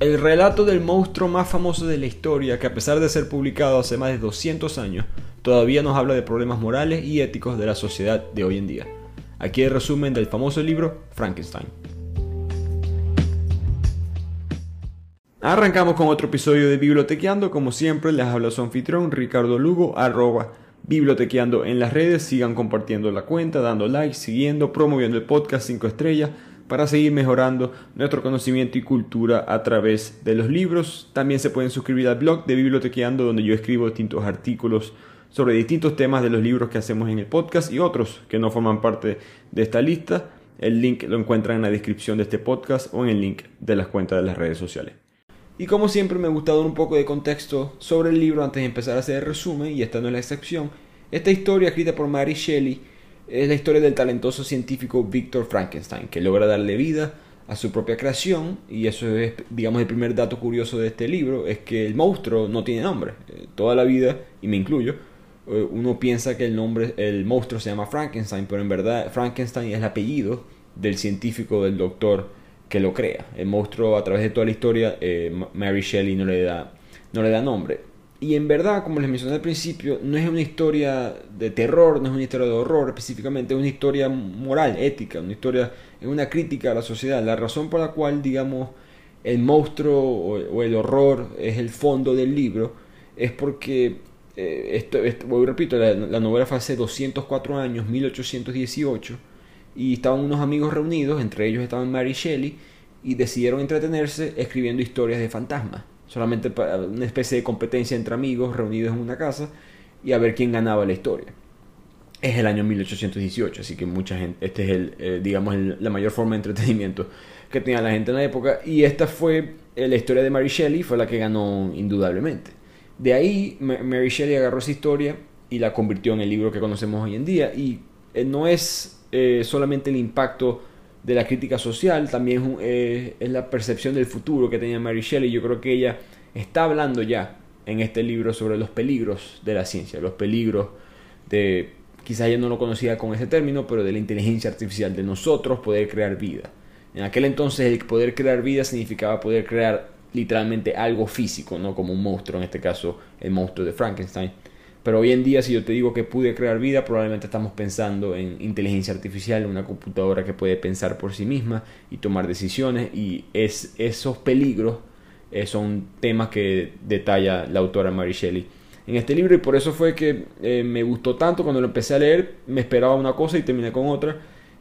El relato del monstruo más famoso de la historia, que a pesar de ser publicado hace más de 200 años, todavía nos habla de problemas morales y éticos de la sociedad de hoy en día. Aquí el resumen del famoso libro Frankenstein. Arrancamos con otro episodio de Bibliotequeando, como siempre les habla su anfitrión Ricardo Lugo, arroba bibliotequeando en las redes, sigan compartiendo la cuenta, dando like, siguiendo, promoviendo el podcast 5 estrellas para seguir mejorando nuestro conocimiento y cultura a través de los libros. También se pueden suscribir al blog de Bibliotequeando donde yo escribo distintos artículos sobre distintos temas de los libros que hacemos en el podcast y otros que no forman parte de esta lista. El link lo encuentran en la descripción de este podcast o en el link de las cuentas de las redes sociales. Y como siempre me gusta dar un poco de contexto sobre el libro antes de empezar a hacer el resumen, y esta no es la excepción. Esta historia escrita por Mary Shelley es la historia del talentoso científico Victor Frankenstein, que logra darle vida a su propia creación, y eso es, digamos, el primer dato curioso de este libro, es que el monstruo no tiene nombre. Eh, toda la vida, y me incluyo, eh, uno piensa que el nombre, el monstruo se llama Frankenstein, pero en verdad Frankenstein es el apellido del científico, del doctor que lo crea. El monstruo, a través de toda la historia, eh, Mary Shelley no le da, no le da nombre. Y en verdad, como les mencioné al principio, no es una historia de terror, no es una historia de horror específicamente, es una historia moral, ética, una historia, es una crítica a la sociedad. La razón por la cual, digamos, el monstruo o, el horror es el fondo del libro es porque, eh, esto, repito, la, la, novela fue hace 204 años, 1818, y estaban unos amigos reunidos, entre ellos estaban Mary Shelley, y decidieron entretenerse escribiendo historias de fantasmas solamente para una especie de competencia entre amigos reunidos en una casa y a ver quién ganaba la historia. Es el año 1818, así que mucha gente, este es el, eh, digamos, la mayor forma de entretenimiento que tenía la gente en la época. Y esta fue eh, la historia de Mary Shelley, fue la que ganó indudablemente. De ahí Mary Shelley agarró esa historia y la convirtió en el libro que conocemos hoy en día. Y eh, no es solamente el impacto de la crítica social, también eh, es la percepción del futuro que tenía Mary Shelley. Yo creo que ella está hablando ya en este libro sobre los peligros de la ciencia, los peligros de, quizás ella no lo conocía con ese término, pero de la inteligencia artificial, de nosotros poder crear vida. En aquel entonces el poder crear vida significaba poder crear literalmente algo físico, no como un monstruo, en este caso el monstruo de Frankenstein. Pero hoy en día, si yo te digo que pude crear vida, probablemente estamos pensando en inteligencia artificial, una computadora que puede pensar por sí misma y tomar decisiones. Y es, esos peligros eh, son temas que detalla la autora Mary Shelley en este libro. Y por eso fue que eh, me gustó tanto cuando lo empecé a leer. Me esperaba una cosa y terminé con otra.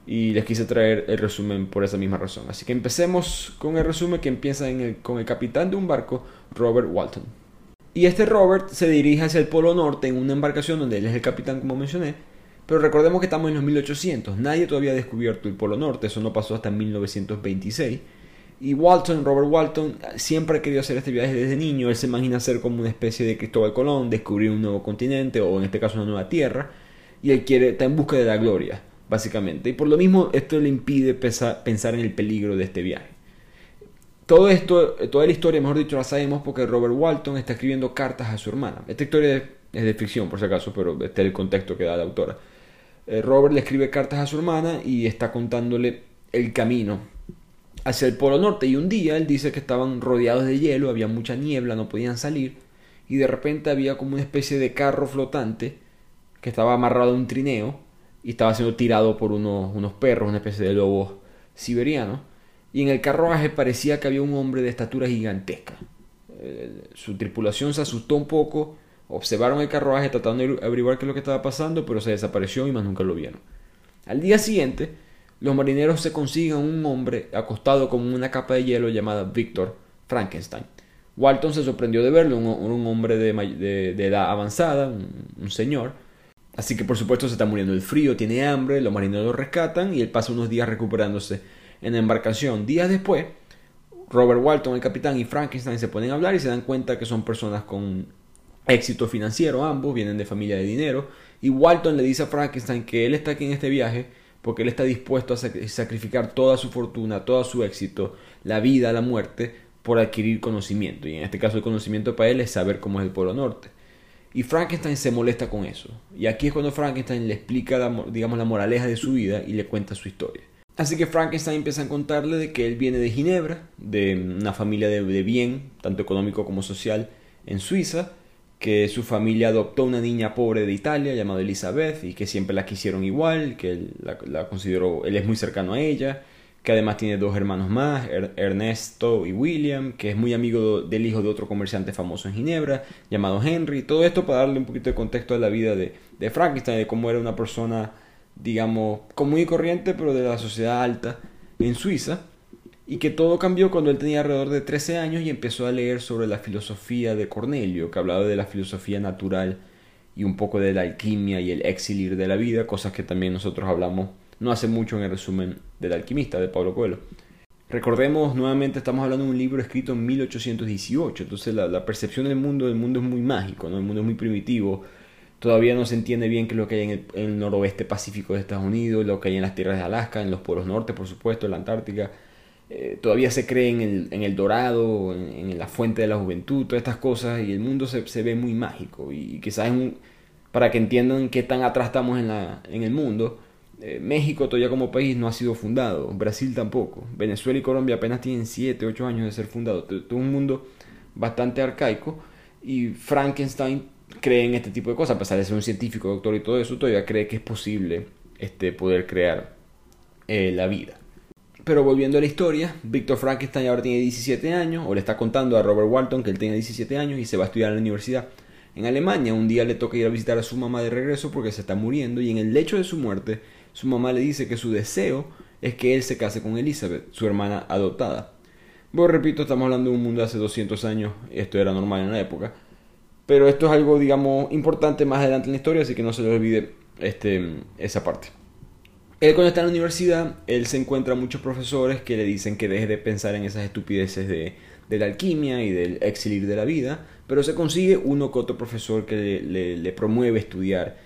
Y les quise traer el resumen por esa misma razón. Así que empecemos con el resumen que empieza con el capitán de un barco, Robert Walton. Y este Robert se dirige hacia el Polo Norte en una embarcación donde él es el capitán, como mencioné. Pero recordemos que estamos en los 1800. Nadie todavía ha descubierto el Polo Norte. Eso no pasó hasta 1926. Y Walton, Robert Walton, siempre ha querido hacer este viaje desde niño. Él se imagina ser como una especie de Cristóbal Colón, descubrir un nuevo continente o en este caso una nueva tierra. Y él quiere, está en busca de la gloria, básicamente. Y por lo mismo esto le impide pensar en el peligro de este viaje. Todo esto, toda la historia, mejor dicho, la sabemos porque Robert Walton está escribiendo cartas a su hermana. Esta historia es de ficción, por si acaso, pero este es el contexto que da la autora. Eh, Robert le escribe cartas a su hermana y está contándole el camino hacia el Polo Norte. Y un día él dice que estaban rodeados de hielo, había mucha niebla, no podían salir. Y de repente había como una especie de carro flotante que estaba amarrado a un trineo y estaba siendo tirado por unos, unos perros, una especie de lobos siberianos y en el carruaje parecía que había un hombre de estatura gigantesca. Eh, su tripulación se asustó un poco, observaron el carruaje tratando de averiguar qué es lo que estaba pasando, pero se desapareció y más nunca lo vieron. Al día siguiente, los marineros se consiguen un hombre acostado con una capa de hielo llamada Victor Frankenstein. Walton se sorprendió de verlo, un, hombre de, edad avanzada, un, señor. Así que por supuesto se está muriendo del frío, tiene hambre, los marineros lo rescatan y él pasa unos días recuperándose en la embarcación. Días después, Robert Walton, el capitán, y Frankenstein se ponen a hablar y se dan cuenta que son personas con éxito financiero, ambos vienen de familia de dinero, y Walton le dice a Frankenstein que él está aquí en este viaje porque él está dispuesto a sacrificar toda su fortuna, todo su éxito, la vida, la muerte, por adquirir conocimiento. Y en este caso el conocimiento para él es saber cómo es el Polo Norte. Y Frankenstein se molesta con eso. Y aquí es cuando Frankenstein le explica, digamos, la moraleja de su vida y le cuenta su historia. Así que Frankenstein empieza a contarle de que él viene de Ginebra, de una familia de, bien, tanto económico como social, en Suiza, que su familia adoptó una niña pobre de Italia llamada Elizabeth y que siempre la quisieron igual, que él la consideró, él es muy cercano a ella, que además tiene dos hermanos más, Ernesto y William, que es muy amigo del hijo de otro comerciante famoso en Ginebra, llamado Henry. Todo esto para darle un poquito de contexto a la vida de, de Frankenstein, de cómo era una persona, digamos, común y corriente, pero de la sociedad alta en Suiza. Y que todo cambió cuando él tenía alrededor de 13 años y empezó a leer sobre la filosofía de Cornelio, que hablaba de la filosofía natural y un poco de la alquimia y el exilir de la vida, cosas que también nosotros hablamos no hace mucho en el resumen del alquimista de Pablo Coelho. Recordemos, nuevamente estamos hablando de un libro escrito en 1818, entonces la, percepción del mundo, del mundo es muy mágico, ¿no? el mundo es muy primitivo, todavía no se entiende bien qué es lo que hay en el, noroeste pacífico de Estados Unidos, lo que hay en las tierras de Alaska, en los polos norte, por supuesto, en la Antártica. Eh, todavía se cree en el, en el dorado, en, la fuente de la juventud, todas estas cosas, y el mundo se, se ve muy mágico. Y, quizás para que entiendan qué tan atrás estamos en, la, en el mundo, eh, México todavía como país no ha sido fundado, Brasil tampoco, Venezuela y Colombia apenas tienen 7, 8 años de ser fundados, todo un mundo bastante arcaico y Frankenstein cree en este tipo de cosas, a pesar de ser un científico, doctor y todo eso, todavía cree que es posible este, poder crear eh, la vida. Pero volviendo a la historia, Víctor Frankenstein ahora tiene 17 años, o le está contando a Robert Walton que él tiene 17 años y se va a estudiar en la universidad en Alemania. Un día le toca ir a visitar a su mamá de regreso porque se está muriendo y en el lecho de su muerte su mamá le dice que su deseo es que él se case con Elizabeth, su hermana adoptada. Bueno, repito, estamos hablando de un mundo de hace 200 años, esto era normal en la época, pero esto es algo, digamos, importante más adelante en la historia, así que no se le olvide este, esa parte. Él cuando está en la universidad, él se encuentra muchos profesores que le dicen que deje de pensar en esas estupideces de, la alquimia y del exilir de la vida, pero se consigue uno que otro profesor que le promueve estudiar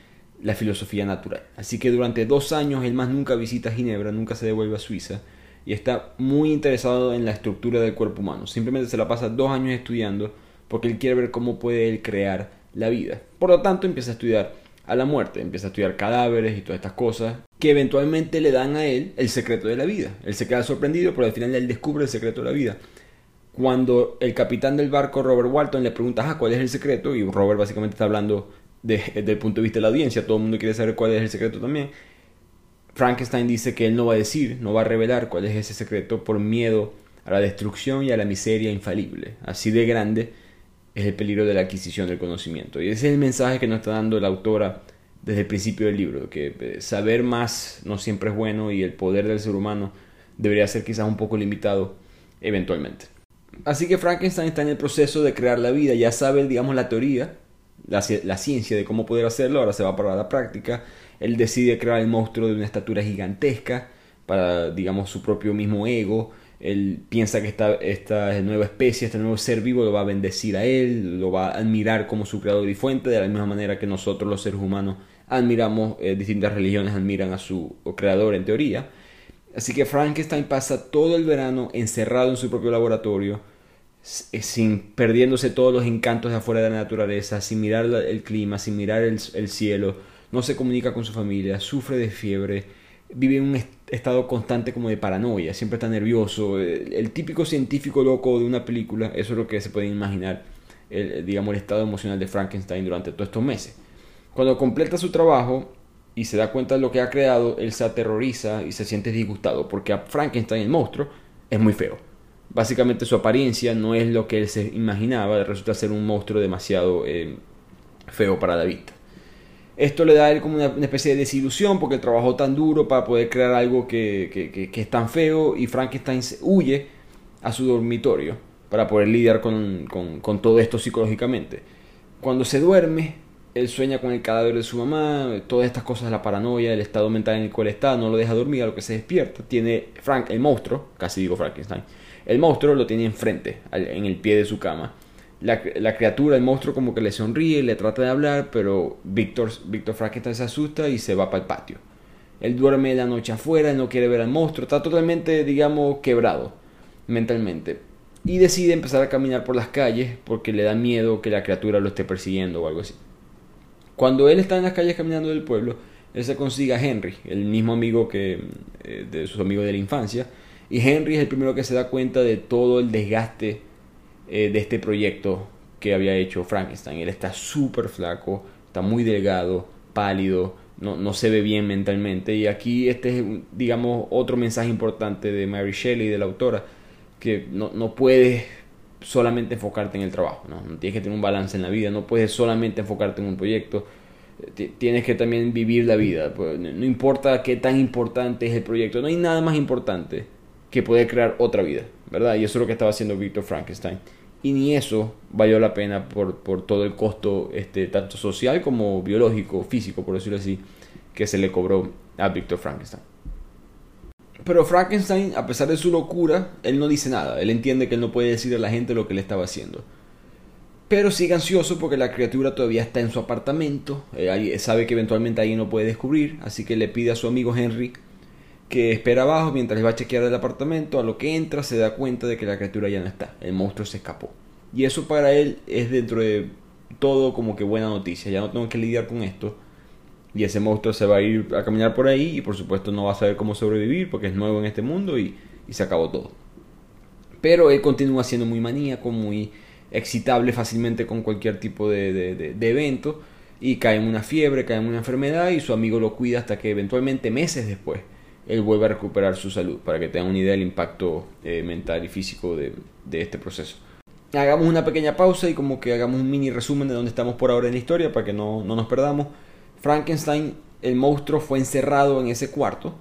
la filosofía natural. Así que durante dos años él más nunca visita Ginebra, nunca se devuelve a Suiza y está muy interesado en la estructura del cuerpo humano. Simplemente se la pasa dos años estudiando porque él quiere ver cómo puede él crear la vida. Por lo tanto empieza a estudiar a la muerte, empieza a estudiar cadáveres y todas estas cosas que eventualmente le dan a él el secreto de la vida. Él se queda sorprendido, pero al final él descubre el secreto de la vida. Cuando el capitán del barco, Robert Walton, le pregunta, ah, ¿cuál es el secreto? Y Robert básicamente está hablando desde el punto de vista de la audiencia, todo el mundo quiere saber cuál es el secreto también. Frankenstein dice que él no va a decir, no va a revelar cuál es ese secreto por miedo a la destrucción y a la miseria infalible. Así de grande es el peligro de la adquisición del conocimiento. Y ese es el mensaje que nos está dando la autora desde el principio del libro, que eh, saber más no siempre es bueno y el poder del ser humano debería ser quizás un poco limitado eventualmente. Así que Frankenstein está en el proceso de crear la vida, ya sabe, digamos, la teoría, la, ciencia de cómo poder hacerlo, ahora se va para la práctica. Él decide crear el monstruo de una estatura gigantesca para, digamos, su propio mismo ego. Él piensa que esta, esta nueva especie, este nuevo ser vivo lo va a bendecir a él, lo va a admirar como su creador y fuente, de la misma manera que nosotros los seres humanos admiramos, eh, distintas religiones admiran a su creador en teoría. Así que Frankenstein pasa todo el verano encerrado en su propio laboratorio, eh, sin perdiéndose todos los encantos de afuera de la naturaleza, sin mirar el clima, sin mirar el, cielo, no se comunica con su familia, sufre de fiebre, vive en un estado constante como de paranoia, siempre está nervioso, el, típico científico loco de una película, eso es lo que se puede imaginar, el, digamos, el estado emocional de Frankenstein durante todos estos meses. Cuando completa su trabajo y se da cuenta de lo que ha creado, él se aterroriza y se siente disgustado, porque a Frankenstein, el monstruo, es muy feo básicamente su apariencia no es lo que él se imaginaba, resulta ser un monstruo demasiado eh, feo para la vista. Esto le da a él como una, especie de desilusión porque trabajó tan duro para poder crear algo que, es tan feo y Frankenstein huye a su dormitorio para poder lidiar con, con todo esto psicológicamente. Cuando se duerme, él sueña con el cadáver de su mamá, todas estas cosas, la paranoia, el estado mental en el cual está, no lo deja dormir, a lo que se despierta. Tiene Frank, el monstruo, casi digo Frankenstein, el monstruo lo tiene enfrente, en el pie de su cama. La, criatura, el monstruo como que le sonríe, le trata de hablar, pero Víctor, Víctor Frankenstein se asusta y se va para el patio. Él duerme la noche afuera, no quiere ver al monstruo, está totalmente, digamos, quebrado mentalmente. Y decide empezar a caminar por las calles porque le da miedo que la criatura lo esté persiguiendo o algo así. Cuando él está en las calles caminando del pueblo, él se consigue a Henry, el mismo amigo que eh, de sus amigos de la infancia, y Henry es el primero que se da cuenta de todo el desgaste eh, de este proyecto que había hecho Frankenstein. Él está súper flaco, está muy delgado, pálido, no, no, se ve bien mentalmente. Y aquí este es, digamos, otro mensaje importante de Mary Shelley, de la autora, que no, no puedes solamente enfocarte en el trabajo, ¿no? tienes que tener un balance en la vida, no puedes solamente enfocarte en un proyecto, tienes que también vivir la vida, pues, no importa qué tan importante es el proyecto, no hay nada más importante que poder crear otra vida, ¿verdad? Y eso es lo que estaba haciendo Victor Frankenstein. Y ni eso valió la pena por, por todo el costo, este, tanto social como biológico, físico, por decirlo así, que se le cobró a Victor Frankenstein. Pero Frankenstein, a pesar de su locura, él no dice nada. Él entiende que él no puede decir a la gente lo que le estaba haciendo. Pero sigue ansioso porque la criatura todavía está en su apartamento. Eh, sabe que eventualmente alguien lo puede descubrir. Así que le pide a su amigo Henry que espera abajo mientras va a chequear el apartamento. A lo que entra se da cuenta de que la criatura ya no está. El monstruo se escapó. Y eso para él es dentro de todo como que buena noticia. Ya no tengo que lidiar con esto y ese monstruo se va a ir a caminar por ahí y por supuesto no va a saber cómo sobrevivir porque es nuevo en este mundo y, se acabó todo. Pero él continúa siendo muy maníaco, muy excitable fácilmente con cualquier tipo de, evento y cae en una fiebre, cae en una enfermedad y su amigo lo cuida hasta que eventualmente meses después él vuelve a recuperar su salud para que tengan una idea del impacto eh, mental y físico de, este proceso. Hagamos una pequeña pausa y como que hagamos un mini resumen de dónde estamos por ahora en la historia para que no, no nos perdamos. Frankenstein, el monstruo, fue encerrado en ese cuarto,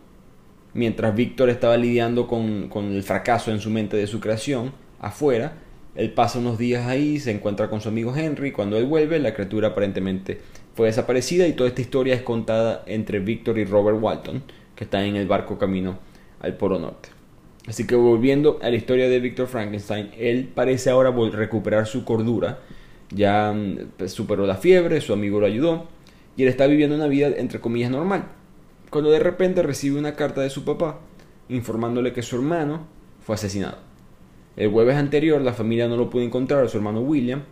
mientras Víctor estaba lidiando con, el fracaso en su mente de su creación afuera. Él pasa unos días ahí, se encuentra con su amigo Henry. Cuando él vuelve, la criatura aparentemente fue desaparecida y toda esta historia es contada entre Víctor y Robert Walton, que están en el barco camino al Polo Norte. Así que volviendo a la historia de Víctor Frankenstein, él parece ahora recuperar su cordura. Ya mm, superó la fiebre, su amigo lo ayudó y él está viviendo una vida entre comillas normal, cuando de repente recibe una carta de su papá informándole que su hermano fue asesinado. El jueves anterior la familia no lo pudo encontrar su hermano William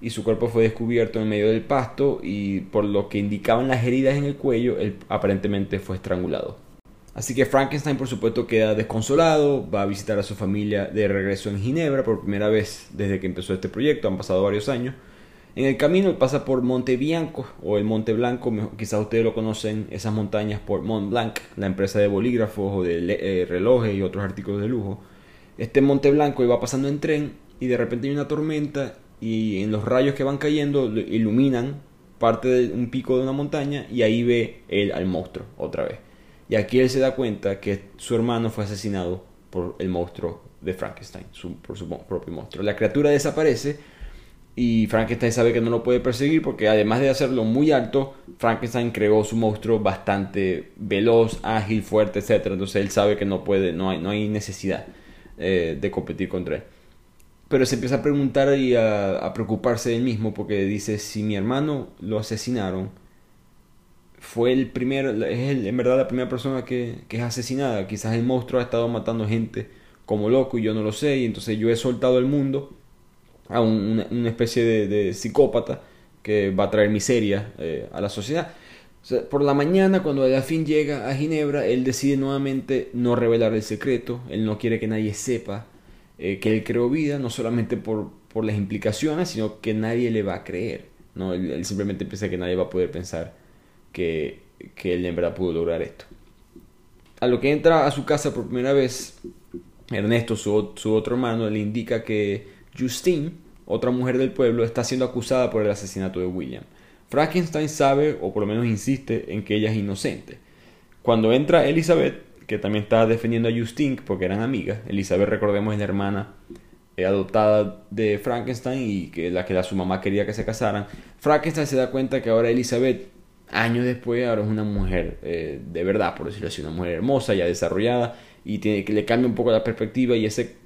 y su cuerpo fue descubierto en medio del pasto y por lo que indicaban las heridas en el cuello, él aparentemente fue estrangulado. Así que Frankenstein por supuesto queda desconsolado, va a visitar a su familia de regreso en Ginebra por primera vez desde que empezó este proyecto, han pasado varios años, en el camino pasa por Monte Bianco o el Monte Blanco, quizás ustedes lo conocen, esas montañas por Mont Blanc, la empresa de bolígrafos o de eh, relojes y otros artículos de lujo. Este Monte Blanco iba pasando en tren y de repente hay una tormenta y en los rayos que van cayendo iluminan parte de un pico de una montaña y ahí ve él al monstruo otra vez. Y aquí él se da cuenta que su hermano fue asesinado por el monstruo de Frankenstein, por su propio monstruo. La criatura desaparece y Frankenstein sabe que no lo puede perseguir porque además de hacerlo muy alto, Frankenstein creó su monstruo bastante veloz, ágil, fuerte, etc. Entonces él sabe que no puede, no hay, no hay necesidad eh, de competir contra él. Pero se empieza a preguntar y a, preocuparse de él mismo porque dice, si mi hermano lo asesinaron, fue el primero, es en verdad la primera persona que, que es asesinada. Quizás el monstruo ha estado matando gente como loco y yo no lo sé y entonces yo he soltado el mundo a una, especie de, psicópata que va a traer miseria eh, a la sociedad. por la mañana, cuando al fin llega a Ginebra, él decide nuevamente no revelar el secreto, él no quiere que nadie sepa eh, que él creó vida, no solamente por, por, las implicaciones, sino que nadie le va a creer. ¿no? Él, simplemente piensa que nadie va a poder pensar que, él en verdad pudo lograr esto. A lo que entra a su casa por primera vez, Ernesto, su, otro hermano, le indica que Justine, otra mujer del pueblo, está siendo acusada por el asesinato de William. Frankenstein sabe, o por lo menos insiste, en que ella es inocente. Cuando entra Elizabeth, que también está defendiendo a Justine porque eran amigas, Elizabeth, recordemos, es la hermana eh, adoptada de Frankenstein y que la que su mamá quería que se casaran. Frankenstein se da cuenta que ahora Elizabeth, años después, ahora es una mujer eh, de verdad, por decirlo así, una mujer hermosa, ya desarrollada, y tiene, que le cambia un poco la perspectiva y ese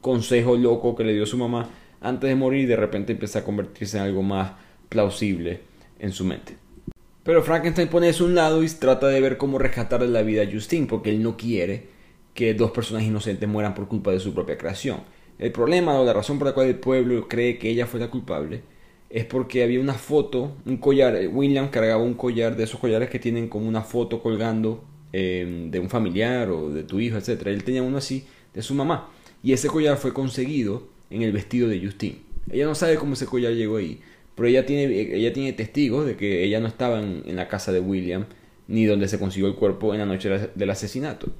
consejo loco que le dio su mamá antes de morir de repente empieza a convertirse en algo más plausible en su mente. Pero Frankenstein pone eso a un lado y trata de ver cómo rescatar la vida a Justine porque él no quiere que dos personas inocentes mueran por culpa de su propia creación. El problema o la razón por la cual el pueblo cree que ella fue la culpable es porque había una foto, un collar, eh, William cargaba un collar de esos collares que tienen como una foto colgando eh, de un familiar o de tu hijo, etc. Él tenía uno así de su mamá. Y ese collar fue conseguido en el vestido de Justine. Ella no sabe cómo ese collar llegó ahí, pero ella tiene, ella tiene testigos de que ella no estaba en, en la casa de William ni donde se consiguió el cuerpo en la noche del asesinato.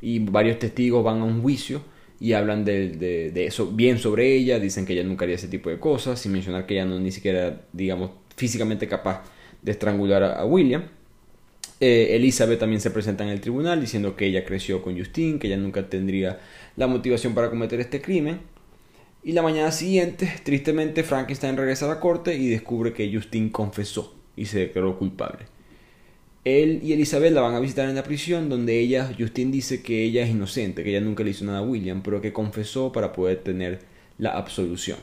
Y varios testigos van a un juicio y hablan de, eso bien sobre ella, dicen que ella nunca haría ese tipo de cosas, sin mencionar que ella no ni siquiera, digamos, físicamente capaz de estrangular a, William. Eh, Elizabeth también se presenta en el tribunal diciendo que ella creció con Justin, que ella nunca tendría la motivación para cometer este crimen. Y la mañana siguiente, tristemente, Frankenstein regresa a la corte y descubre que Justin confesó y se declaró culpable. Él y Elizabeth la van a visitar en la prisión donde ella, Justin dice que ella es inocente, que ella nunca le hizo nada a William, pero que confesó para poder tener la absolución,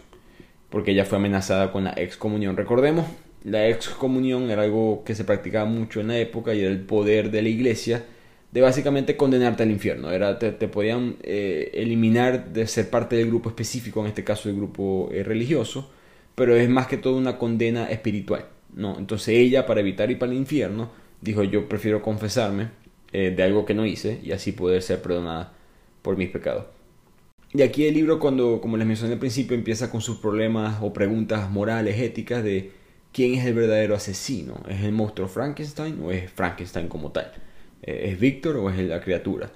porque ella fue amenazada con la excomunión. Recordemos, la excomunión era algo que se practicaba mucho en la época y era el poder de la iglesia de básicamente condenarte al infierno. Era, te, podían eh, eliminar de ser parte del grupo específico, en este caso el grupo eh, religioso, pero es más que todo una condena espiritual. ¿no? Entonces ella, para evitar ir para el infierno, dijo yo prefiero confesarme eh, de algo que no hice y así poder ser perdonada por mis pecados. Y aquí el libro, cuando, como les mencioné al principio, empieza con sus problemas o preguntas morales, éticas de quién es el verdadero asesino. ¿Es el monstruo Frankenstein o es Frankenstein como tal? Eh, ¿Es Víctor o es la criatura?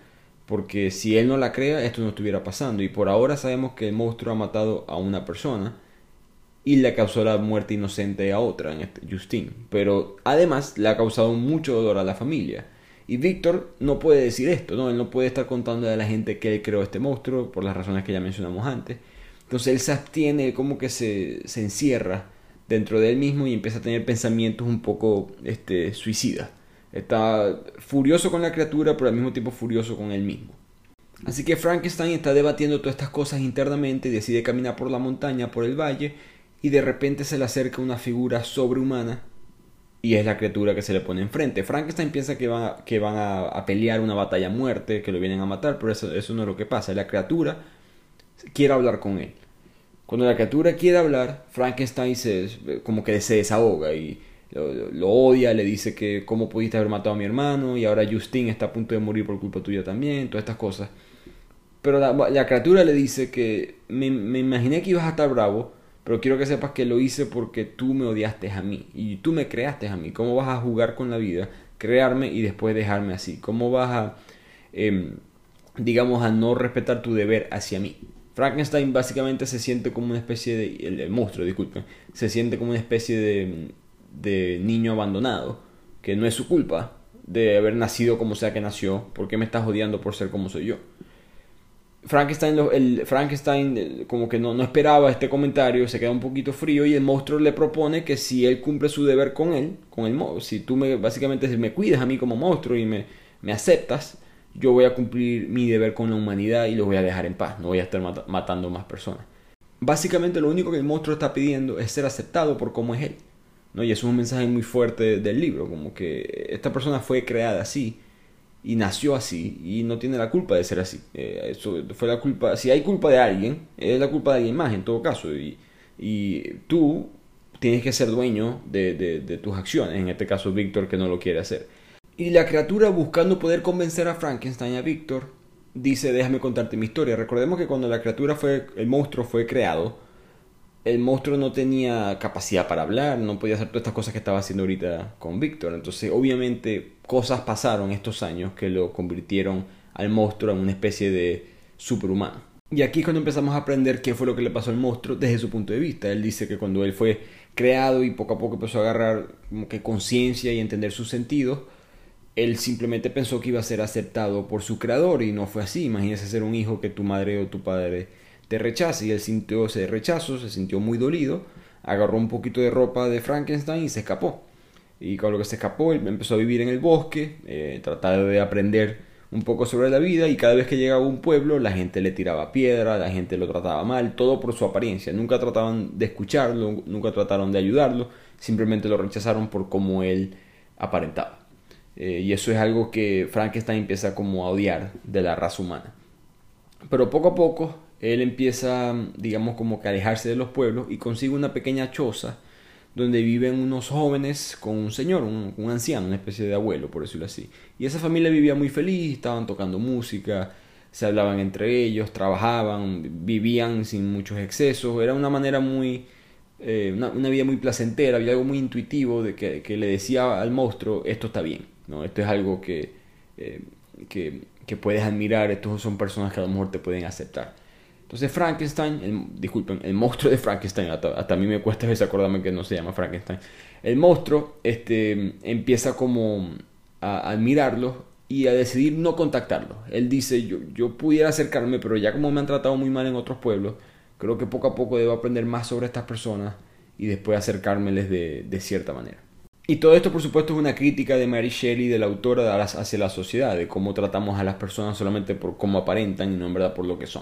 Porque si él no la crea, esto no estuviera pasando. Y por ahora sabemos que el monstruo ha matado a una persona y le causó la muerte inocente a otra, en este. Pero además le ha causado mucho dolor a la familia. Y Víctor no puede decir esto, ¿no? Él no puede estar contando a la gente que él creó este monstruo por las razones que ya mencionamos antes. Entonces él se abstiene, como que se, se encierra dentro de él mismo y empieza a tener pensamientos un poco este, suicidas. Está furioso con la criatura, pero al mismo tiempo furioso con él mismo. Así que Frankenstein está debatiendo todas estas cosas internamente y decide caminar por la montaña, por el valle, y de repente se le acerca una figura sobrehumana y es la criatura que se le pone enfrente. Frankenstein piensa que van, a, que van a, pelear una batalla a muerte, que lo vienen a matar, pero eso, eso no es lo que pasa. La criatura quiere hablar con él. Cuando la criatura quiere hablar, Frankenstein se, como que se desahoga y lo, odia, le dice que cómo pudiste haber matado a mi hermano y ahora Justin está a punto de morir por culpa tuya también, todas estas cosas. Pero la, criatura le dice que me, me imaginé que ibas a estar bravo, pero quiero que sepas que lo hice porque tú me odiaste a mí y tú me creaste a mí. ¿Cómo vas a jugar con la vida, crearme y después dejarme así? ¿Cómo vas a, em, digamos, a no respetar tu deber hacia mí? Frankenstein básicamente se siente como una especie de, el, monstruo, disculpen, se siente como una especie de, de niño abandonado, que no es su culpa de haber nacido como sea que nació, ¿por qué me estás odiando por ser como soy yo? Frankenstein, el, Frankenstein como que no, no, esperaba este comentario, se queda un poquito frío y el monstruo le propone que si él cumple su deber con él, con el si tú me, básicamente me cuidas a mí como monstruo y me, me aceptas, yo voy a cumplir mi deber con la humanidad y lo voy a dejar en paz, no voy a estar matando más personas. Básicamente lo único que el monstruo está pidiendo es ser aceptado por cómo es él. ¿no? Y eso es un mensaje muy fuerte del libro, como que esta persona fue creada así y nació así y no tiene la culpa de ser así. Eh, eso fue la culpa, si hay culpa de alguien, es la culpa de alguien más en todo caso y, y tú tienes que ser dueño de, de, tus acciones, en este caso Víctor que no lo quiere hacer. Y la criatura buscando poder convencer a Frankenstein a Víctor dice déjame contarte mi historia. Recordemos que cuando la criatura fue, el monstruo fue creado, el monstruo no tenía capacidad para hablar, no podía hacer todas estas cosas que estaba haciendo ahorita con Víctor. Entonces, obviamente, cosas pasaron estos años que lo convirtieron al monstruo en una especie de superhumano. Y aquí es cuando empezamos a aprender qué fue lo que le pasó al monstruo desde su punto de vista. Él dice que cuando él fue creado y poco a poco empezó a agarrar como que conciencia y entender sus sentidos, él simplemente pensó que iba a ser aceptado por su creador y no fue así. Imagínese ser un hijo que tu madre o tu padre te rechaza y él sintió ese rechazo, se sintió muy dolido, agarró un poquito de ropa de Frankenstein y se escapó. Y con lo que se escapó, él empezó a vivir en el bosque, eh, tratar de aprender un poco sobre la vida y cada vez que llegaba a un pueblo la gente le tiraba piedra, la gente lo trataba mal, todo por su apariencia. Nunca trataban de escucharlo, nunca trataron de ayudarlo, simplemente lo rechazaron por cómo él aparentaba. Eh, y eso es algo que Frankenstein empieza como a odiar de la raza humana. Pero poco a poco él empieza, digamos, como que alejarse de los pueblos y consigue una pequeña choza donde viven unos jóvenes con un señor, un, anciano, una especie de abuelo, por decirlo así. Y esa familia vivía muy feliz, estaban tocando música, se hablaban entre ellos, trabajaban, vivían sin muchos excesos, era una manera muy, eh, una, vida muy placentera, había algo muy intuitivo de que, que, le decía al monstruo, esto está bien, ¿no? esto es algo que, eh, que, que, puedes admirar, estos son personas que a lo mejor te pueden aceptar. Entonces Frankenstein, el, disculpen, el monstruo de Frankenstein, hasta, a mí me cuesta veces acordarme que no se llama Frankenstein, el monstruo este, empieza como a admirarlo y a decidir no contactarlo. Él dice, yo, yo pudiera acercarme, pero ya como me han tratado muy mal en otros pueblos, creo que poco a poco debo aprender más sobre estas personas y después acercármeles de, de cierta manera. Y todo esto, por supuesto, es una crítica de Mary Shelley, de la autora, hacia la sociedad, de cómo tratamos a las personas solamente por cómo aparentan y no en verdad por lo que son.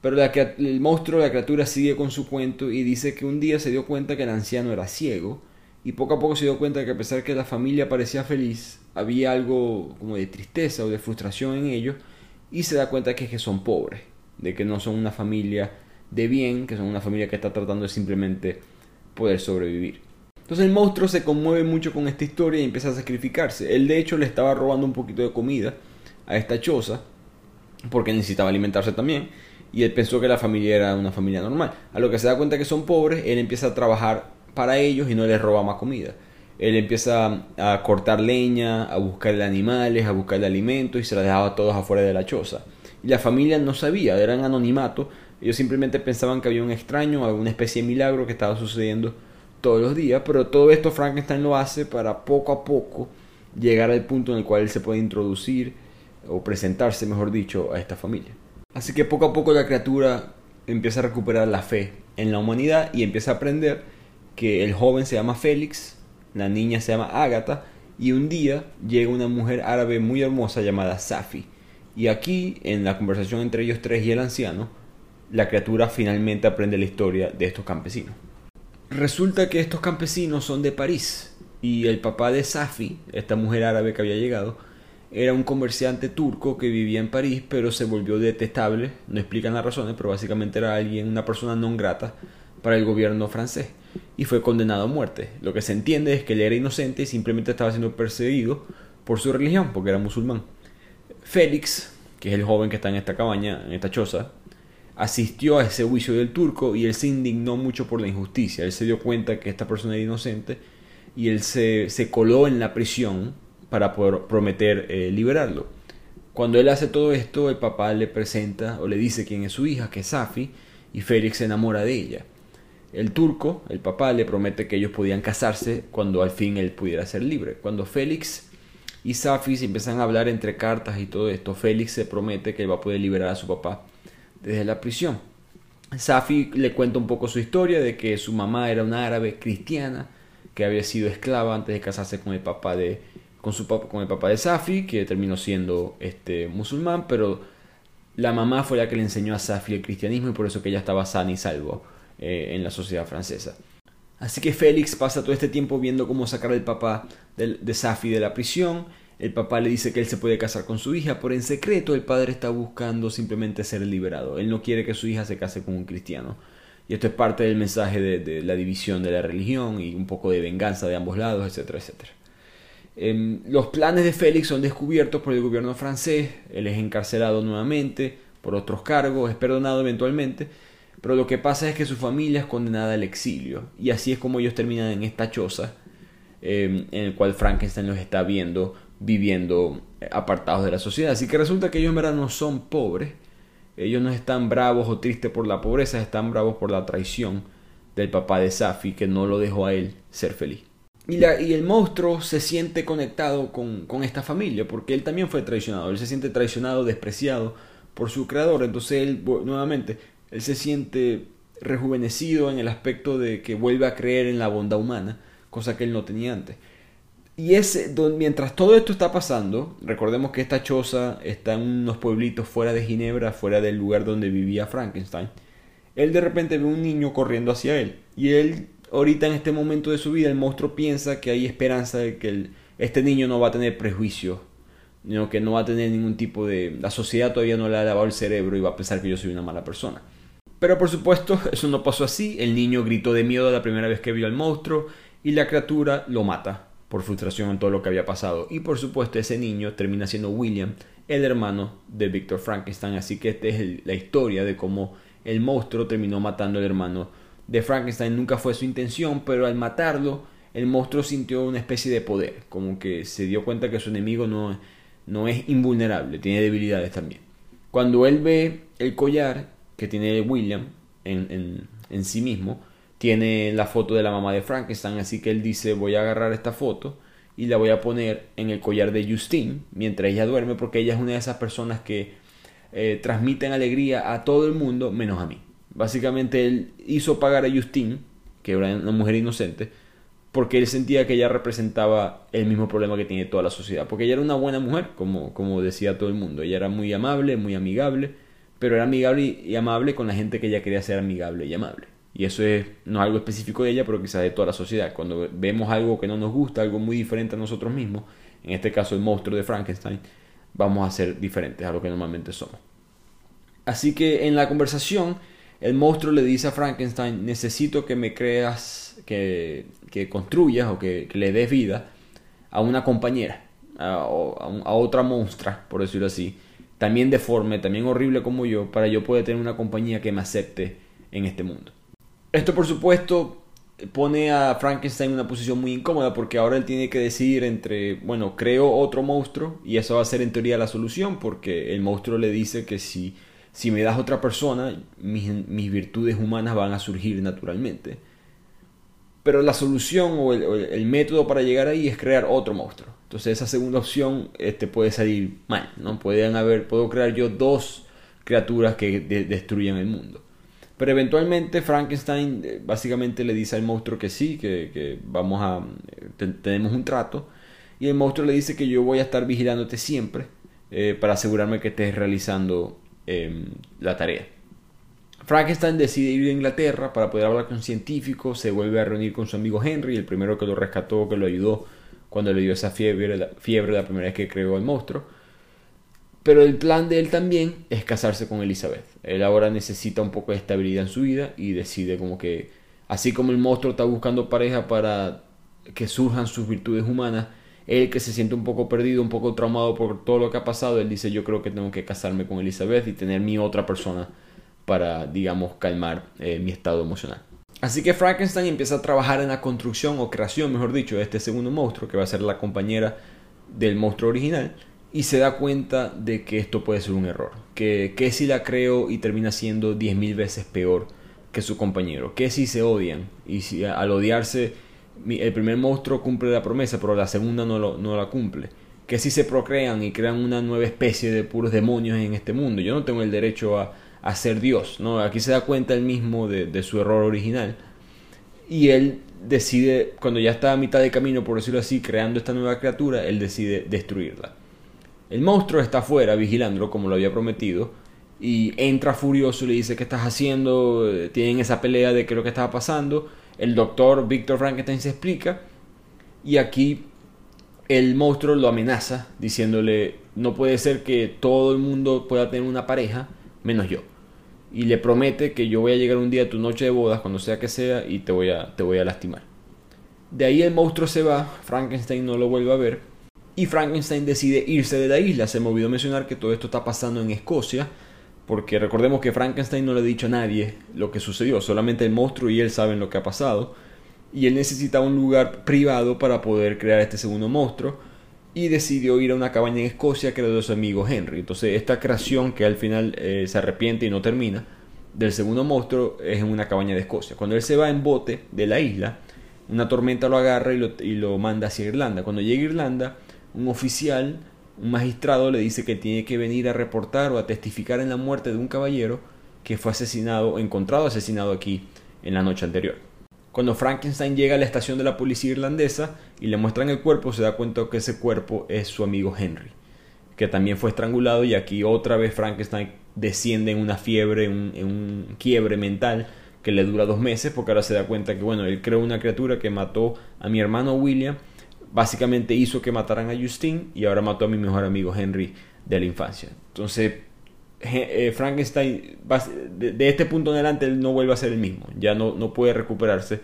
Pero la, el monstruo, la criatura, sigue con su cuento y dice que un día se dio cuenta que el anciano era ciego y poco a poco se dio cuenta que a pesar que la familia parecía feliz, había algo como de tristeza o de frustración en ellos y se da cuenta que, es que son pobres, de que no son una familia de bien, que son una familia que está tratando de simplemente poder sobrevivir. Entonces el monstruo se conmueve mucho con esta historia y empieza a sacrificarse. Él de hecho le estaba robando un poquito de comida a esta choza porque necesitaba alimentarse también y él pensó que la familia era una familia normal. A lo que se da cuenta que son pobres, él empieza a trabajar para ellos y no les roba más comida. Él empieza a cortar leña, a buscarle animales, a buscarle alimentos y se la dejaba todos afuera de la choza. Y la familia no sabía, eran anonimato. Ellos simplemente pensaban que había un extraño, alguna especie de milagro que estaba sucediendo todos los días. Pero todo esto Frankenstein lo hace para poco a poco llegar al punto en el cual él se puede introducir o presentarse, mejor dicho, a esta familia. Así que poco a poco la criatura empieza a recuperar la fe en la humanidad y empieza a aprender que el joven se llama Félix, la niña se llama Ágata, y un día llega una mujer árabe muy hermosa llamada Safi. Y aquí, en la conversación entre ellos tres y el anciano, la criatura finalmente aprende la historia de estos campesinos. Resulta que estos campesinos son de París, y el papá de Safi, esta mujer árabe que había llegado, era un comerciante turco que vivía en París, pero se volvió detestable, no explican las razones, pero básicamente era alguien, una persona no grata para el gobierno francés y fue condenado a muerte. Lo que se entiende es que él era inocente y simplemente estaba siendo perseguido por su religión, porque era musulmán. Félix, que es el joven que está en esta cabaña, en esta choza, asistió a ese juicio del turco y él se indignó mucho por la injusticia. Él se dio cuenta que esta persona era inocente y él se, coló en la prisión para poder prometer eh, liberarlo. Cuando él hace todo esto, el papá le presenta o le dice quién es su hija, que es Safi, y Félix se enamora de ella. El turco, el papá, le promete que ellos podían casarse cuando al fin él pudiera ser libre. Cuando Félix y Safi se empiezan a hablar entre cartas y todo esto, Félix se promete que él va a poder liberar a su papá desde la prisión. Safi le cuenta un poco su historia de que su mamá era una árabe cristiana que había sido esclava antes de casarse con el papá de con su con el papá de Safi que terminó siendo este musulmán, pero la mamá fue la que le enseñó a Safi el cristianismo y por eso que ella estaba sana y salvo eh, en la sociedad francesa. Así que Félix pasa todo este tiempo viendo cómo sacar al papá de, de Safi de la prisión. El papá le dice que él se puede casar con su hija, pero en secreto el padre está buscando simplemente ser liberado. Él no quiere que su hija se case con un cristiano. Y esto es parte del mensaje de, la división de la religión y un poco de venganza de ambos lados, etcétera, etcétera. Em, los planes de Félix son descubiertos por el gobierno francés. Él es encarcelado nuevamente por otros cargos, es perdonado eventualmente pero lo que pasa es que su familia es condenada al exilio. Y así es como ellos terminan en esta choza em, en el cual Frankenstein los está viendo viviendo eh, apartados de la sociedad. Así que resulta que ellos en verdad no son pobres. Ellos no están bravos o tristes por la pobreza, están bravos por la traición del papá de Safi que no lo dejó a él ser feliz. Y, el monstruo se siente conectado con, esta familia porque él también fue traicionado. Él se siente traicionado, despreciado por su creador. Entonces él nuevamente él se siente rejuvenecido en el aspecto de que vuelve a creer en la bondad humana, cosa que él no tenía antes. Y es mientras todo esto está pasando, recordemos que esta choza está en unos pueblitos fuera de Ginebra, fuera del lugar donde vivía Frankenstein. Él de repente ve un niño corriendo hacia él. Y él, ahorita en este momento de su vida, el monstruo piensa que hay esperanza de que este niño no va a tener prejuicios que no va a tener ningún tipo de... La sociedad todavía no le ha lavado el cerebro y va a pensar que yo soy una mala persona. Pero por supuesto, eso no pasó así. El niño gritó de miedo la primera vez que vio al monstruo y la criatura lo mata por frustración en todo lo que había pasado. Y por supuesto, ese niño termina siendo William, el hermano de Victor Frankenstein. Así que esta es la historia de cómo el monstruo terminó matando al hermano de Frankenstein. Nunca fue su intención, pero al matarlo, el monstruo sintió una especie de poder, como que se dio cuenta que su enemigo no, no es invulnerable, tiene debilidades también. Cuando él ve el collar que tiene William en, en, sí mismo, tiene la foto de la mamá de Frankenstein, así que él dice voy a agarrar esta foto y la voy a poner en el collar de Justine mientras ella duerme, porque ella es una de esas personas que eh, transmiten alegría a todo el mundo menos a mí. Básicamente él hizo pagar a Justine, que era una mujer inocente, porque él sentía que ella representaba el mismo problema que tiene toda la sociedad. Porque ella era una buena mujer, como, como decía todo el mundo. Ella era muy amable, muy amigable, pero era amigable y, amable con la gente que ella quería ser amigable y amable. Y eso es, no es algo específico de ella, pero quizás de toda la sociedad. Cuando vemos algo que no nos gusta, algo muy diferente a nosotros mismos, en este caso el monstruo de Frankenstein, vamos a ser diferentes a lo que normalmente somos. Así que en la conversación, el monstruo le dice a Frankenstein, necesito que me creas, que, que construyas o que, le des vida a una compañera, a, otra monstrua, por decirlo así, también deforme, también horrible como yo, para yo poder tener una compañía que me acepte en este mundo. Esto por supuesto pone a Frankenstein en una posición muy incómoda porque ahora él tiene que decidir entre, bueno, creo otro monstruo y eso va a ser en teoría la solución porque el monstruo le dice que si, si me das otra persona, mis, virtudes humanas van a surgir naturalmente. Pero la solución o el, método para llegar ahí es crear otro monstruo. Entonces esa segunda opción este, puede salir mal. ¿no? Pueden haber, puedo crear yo dos criaturas que destruyan el mundo. Pero eventualmente Frankenstein eh, básicamente le dice al monstruo que sí, que, vamos a... tenemos un trato. Y el monstruo le dice que yo voy a estar vigilándote siempre eh, para asegurarme que estés realizando em, la tarea. Frankenstein decide ir a Inglaterra para poder hablar con científicos, se vuelve a reunir con su amigo Henry, el primero que lo rescató, que lo ayudó cuando le dio esa fiebre, la, fiebre la primera vez que creó el monstruo. Pero el plan de él también es casarse con Elizabeth. Él ahora necesita un poco de estabilidad en su vida y decide como que, así como el monstruo está buscando pareja para que surjan sus virtudes humanas, él que se siente un poco perdido, un poco traumado por todo lo que ha pasado, él dice yo creo que tengo que casarme con Elizabeth y tener mi otra persona para, digamos, calmar eh, mi estado emocional. Así que Frankenstein empieza a trabajar en la construcción o creación, mejor dicho, de este segundo monstruo, que va a ser la compañera del monstruo original, y se da cuenta de que esto puede ser un error. Que, que si la creo y termina siendo 10.000 veces peor que su compañero. Que si se odian y si al odiarse el primer monstruo cumple la promesa, pero la segunda no, lo, no la cumple. Que si se procrean y crean una nueva especie de puros demonios en este mundo. Yo no tengo el derecho a, a ser Dios. ¿no? Aquí se da cuenta él mismo de, su error original. Y él decide, cuando ya está a mitad de camino, por decirlo así, creando esta nueva criatura, él decide destruirla. El monstruo está afuera vigilándolo como lo había prometido. Y entra furioso y le dice, ¿qué estás haciendo? Tienen esa pelea de qué es lo que estaba pasando. El doctor Victor Frankenstein se explica. Y aquí el monstruo lo amenaza, diciéndole, no puede ser que todo el mundo pueda tener una pareja, menos yo y le promete que yo voy a llegar un día a tu noche de bodas, cuando sea que sea, y te voy a, te voy a lastimar. De ahí el monstruo se va, Frankenstein no lo vuelve a ver, y Frankenstein decide irse de la isla. Se me olvidó mencionar que todo esto está pasando en Escocia, porque recordemos que Frankenstein no le ha dicho a nadie lo que sucedió, solamente el monstruo y él saben lo que ha pasado, y él necesita un lugar privado para poder crear este segundo monstruo y decidió ir a una cabaña en Escocia que era de su amigo Henry. Entonces esta creación que al final eh, se arrepiente y no termina del segundo monstruo es en una cabaña de Escocia. Cuando él se va en bote de la isla, una tormenta lo agarra y lo, y lo manda hacia Irlanda. Cuando llega a Irlanda, un oficial, un magistrado le dice que tiene que venir a reportar o a testificar en la muerte de un caballero que fue asesinado, encontrado asesinado aquí en la noche anterior. Cuando Frankenstein llega a la estación de la policía irlandesa y le muestran el cuerpo, se da cuenta que ese cuerpo es su amigo Henry, que también fue estrangulado y aquí otra vez Frankenstein desciende en una fiebre, en un quiebre mental que le dura dos meses porque ahora se da cuenta que bueno, él creó una criatura que mató a mi hermano William, básicamente hizo que mataran a Justine y ahora mató a mi mejor amigo Henry de la infancia. Entonces eh, Frankenstein, de, este punto en adelante, él no vuelve a ser el mismo, ya no, no puede recuperarse,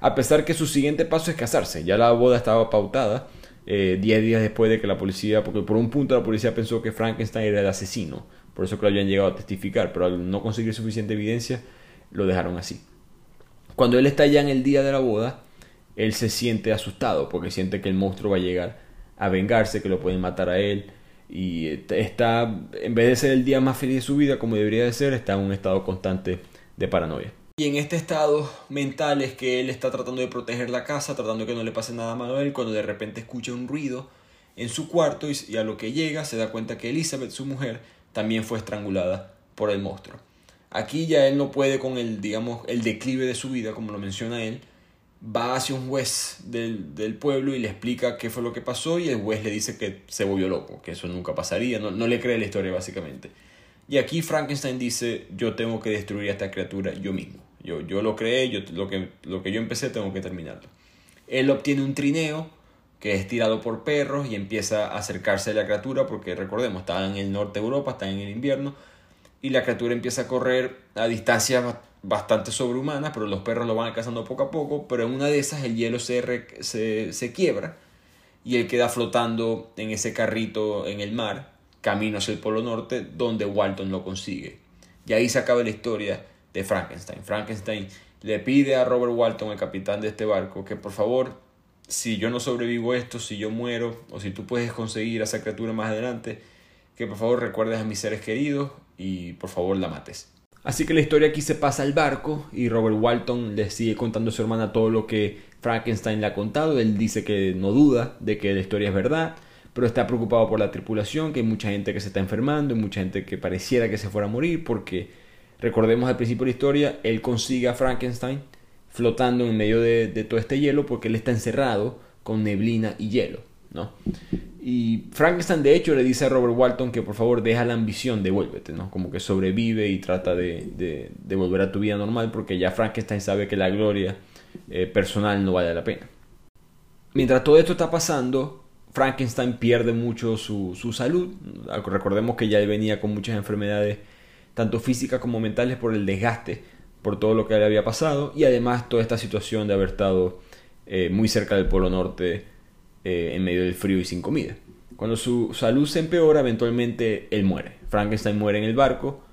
a pesar que su siguiente paso es casarse, ya la boda estaba pautada, 10 eh, días después de que la policía, porque por un punto la policía pensó que Frankenstein era el asesino, por eso que lo habían llegado a testificar, pero al no conseguir suficiente evidencia, lo dejaron así. Cuando él está ya en el día de la boda, él se siente asustado porque siente que el monstruo va a llegar a vengarse, que lo pueden matar a él y está, en vez de ser el día más feliz de su vida como debería de ser, está en un estado constante de paranoia. Y en este estado mental es que él está tratando de proteger la casa, tratando que no le pase nada malo a él, cuando de repente escucha un ruido en su cuarto y, a lo que llega se da cuenta que Elizabeth, su mujer, también fue estrangulada por el monstruo. Aquí ya él no puede con el, digamos, el declive de su vida, como lo menciona él, va hacia un juez del, del, pueblo y le explica qué fue lo que pasó y el juez le dice que se volvió loco, que eso nunca pasaría, no, no le cree la historia básicamente. Y aquí Frankenstein dice, yo tengo que destruir a esta criatura yo mismo. Yo, yo lo creé, yo, lo, que, lo que yo empecé tengo que terminarlo. Él obtiene un trineo que es tirado por perros y empieza a acercarse a la criatura porque recordemos, está en el norte de Europa, está en el invierno y la criatura empieza a correr a distancias bastante sobrehumana, pero los perros lo van alcanzando poco a poco, pero en una de esas el hielo se, se, se quiebra y él queda flotando en ese carrito en el mar, camino hacia el Polo Norte, donde Walton lo consigue. Y ahí se acaba la historia de Frankenstein. Frankenstein le pide a Robert Walton, el capitán de este barco, que por favor, si yo no sobrevivo esto, si yo muero, o si tú puedes conseguir a esa criatura más adelante, que por favor recuerdes a mis seres queridos y por favor la mates. Así que la historia aquí se pasa al barco y Robert Walton le sigue contando a su hermana todo lo que Frankenstein le ha contado. Él dice que no duda de que la historia es verdad, pero está preocupado por la tripulación, que hay mucha gente que se está enfermando, y mucha gente que pareciera que se fuera a morir, porque recordemos al principio de la historia, él consigue a Frankenstein flotando en medio de, de todo este hielo porque él está encerrado con neblina y hielo. Y Frankenstein de hecho le dice a Robert Walton que por favor deja la ambición, devuélvete, ¿no? Como que sobrevive y trata de, de, volver a tu vida normal porque ya Frankenstein sabe que la gloria eh, personal no vale la pena. Mientras todo esto está pasando, Frankenstein pierde mucho su, su salud. Recordemos que ya venía con muchas enfermedades, tanto físicas como mentales, por el desgaste, por todo lo que le había pasado y además toda esta situación de haber estado eh, muy cerca del Polo Norte eh, en medio del frío y sin comida. Cuando su salud se empeora, eventualmente él muere. Frankenstein muere en el barco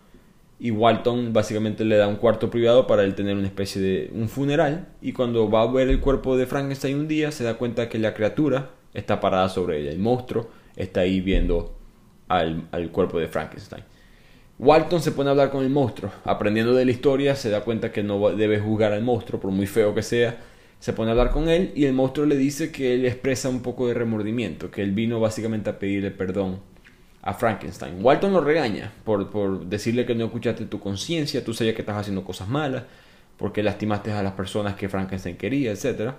y Walton básicamente le da un cuarto privado para él tener una especie de un funeral y cuando va a ver el cuerpo de Frankenstein un día se da cuenta que la criatura está parada sobre ella, el monstruo está ahí viendo al, al cuerpo de Frankenstein. Walton se pone a hablar con el monstruo, aprendiendo de la historia se da cuenta que no debe juzgar al monstruo por muy feo que sea se pone a hablar con él y el monstruo le dice que él expresa un poco de remordimiento, que él vino básicamente a pedirle perdón a Frankenstein. Walton lo regaña por, por decirle que no escuchaste tu conciencia, tú sabías que estás haciendo cosas malas, porque lastimaste a las personas que Frankenstein quería, etc.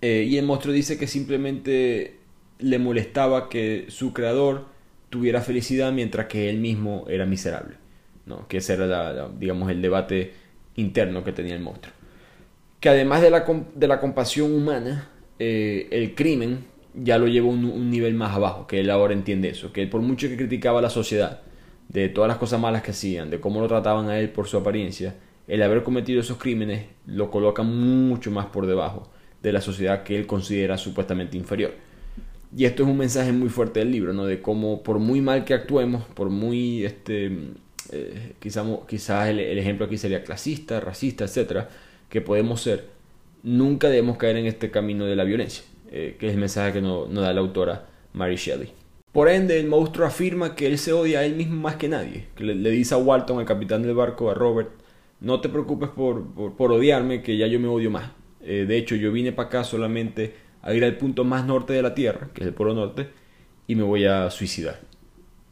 Eh, y el monstruo dice que simplemente le molestaba que su creador tuviera felicidad mientras que él mismo era miserable. ¿no? Que ese era, digamos, el debate interno que tenía el monstruo que además de la, de la compasión humana, eh, el crimen ya lo lleva a un, nivel más abajo, que él ahora entiende eso, que por mucho que criticaba a la sociedad, de todas las cosas malas que hacían, de cómo lo trataban a él por su apariencia, el haber cometido esos crímenes lo coloca mucho más por debajo de la sociedad que él considera supuestamente inferior. Y esto es un mensaje muy fuerte del libro, ¿no? De cómo por muy mal que actuemos, por muy, este, eh, quizás, el, el, ejemplo aquí sería clasista, racista, etcétera, que podemos ser, nunca debemos caer en este camino de la violencia, eh, que es el mensaje que nos da la autora Mary Shelley. Por ende, el monstruo afirma que él se odia a él mismo más que nadie, que le, dice a Walton, el capitán del barco, a Robert, no te preocupes por, por, odiarme, que ya yo me odio más. Eh, de hecho, yo vine para acá solamente a ir al punto más norte de la Tierra, que es el Polo Norte, y me voy a suicidar.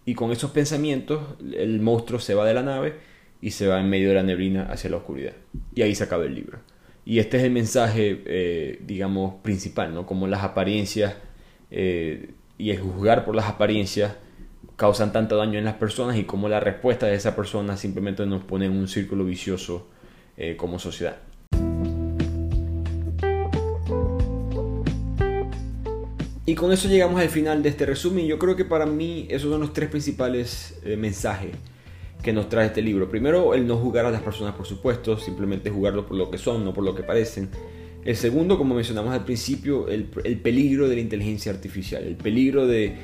Y con esos pensamientos, el monstruo se va de la nave y se va en medio de la neblina hacia la oscuridad. Y ahí se acaba el libro. Y este es el mensaje, eh, digamos, principal, ¿no? Como las apariencias eh, y el juzgar por las apariencias causan tanto daño en las personas y cómo la respuesta de esa persona simplemente nos pone en un círculo vicioso eh, como sociedad. Y con eso llegamos al final de este resumen. Yo creo que para mí esos son los tres principales mensajes que nos trae este libro. Primero, el no jugar a las personas por supuesto, simplemente jugarlo por lo que son, no por lo que parecen. El segundo, como mencionamos al principio, el, peligro de la inteligencia artificial, el peligro de,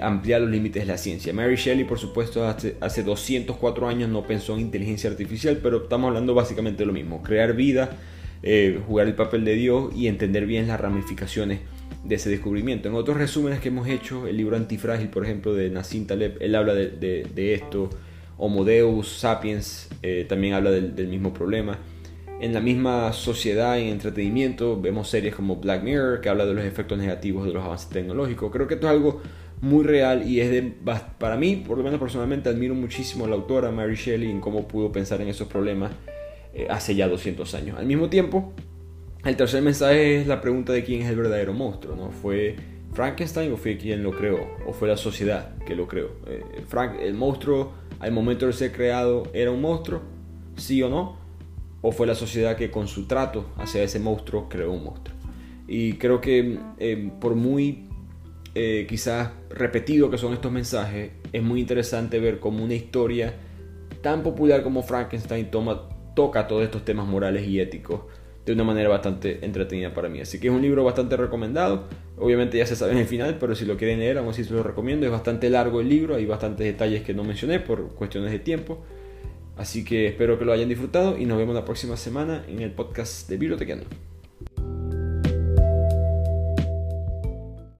ampliar los límites de la ciencia. Mary Shelley, por supuesto, hace, hace 204 años no pensó en inteligencia artificial, pero estamos hablando básicamente de lo mismo, crear vida, eh, jugar el papel de Dios y entender bien las ramificaciones de ese descubrimiento. En otros resúmenes que hemos hecho, el libro Antifrágil, por ejemplo, de Nassim Taleb, él habla de, esto, Homo Deus, Sapiens, eh, también habla del mismo problema en la misma sociedad en entretenimiento vemos series como Black Mirror que habla de los efectos negativos de los avances tecnológicos. Creo que esto es algo muy real y es de, para mí, por lo menos personalmente, admiro muchísimo a la autora Mary Shelley en cómo pudo pensar en esos problemas eh, hace ya 200 años. Al mismo tiempo, el tercer mensaje es la pregunta de quién es el verdadero monstruo, ¿no? ¿Fue Frankenstein o fue quien lo creó? ¿O fue la sociedad que lo creó? Eh, Frank, ¿El monstruo al momento de ser creado era un monstruo? ¿Sí o no? o fue la sociedad que con su trato hacia ese monstruo creó un monstruo. Y creo que eh, por muy eh, quizás repetido que son estos mensajes, es muy interesante ver cómo una historia tan popular como Frankenstein toma, toca todos estos temas morales y éticos de una manera bastante entretenida para mí. Así que es un libro bastante recomendado. Obviamente ya se sabe en el final, pero si lo quieren leer, aún así se lo recomiendo. Es bastante largo el libro, hay bastantes detalles que no mencioné por cuestiones de tiempo. Así que espero que lo hayan disfrutado y nos vemos la próxima semana en el podcast de Bibliotequeando.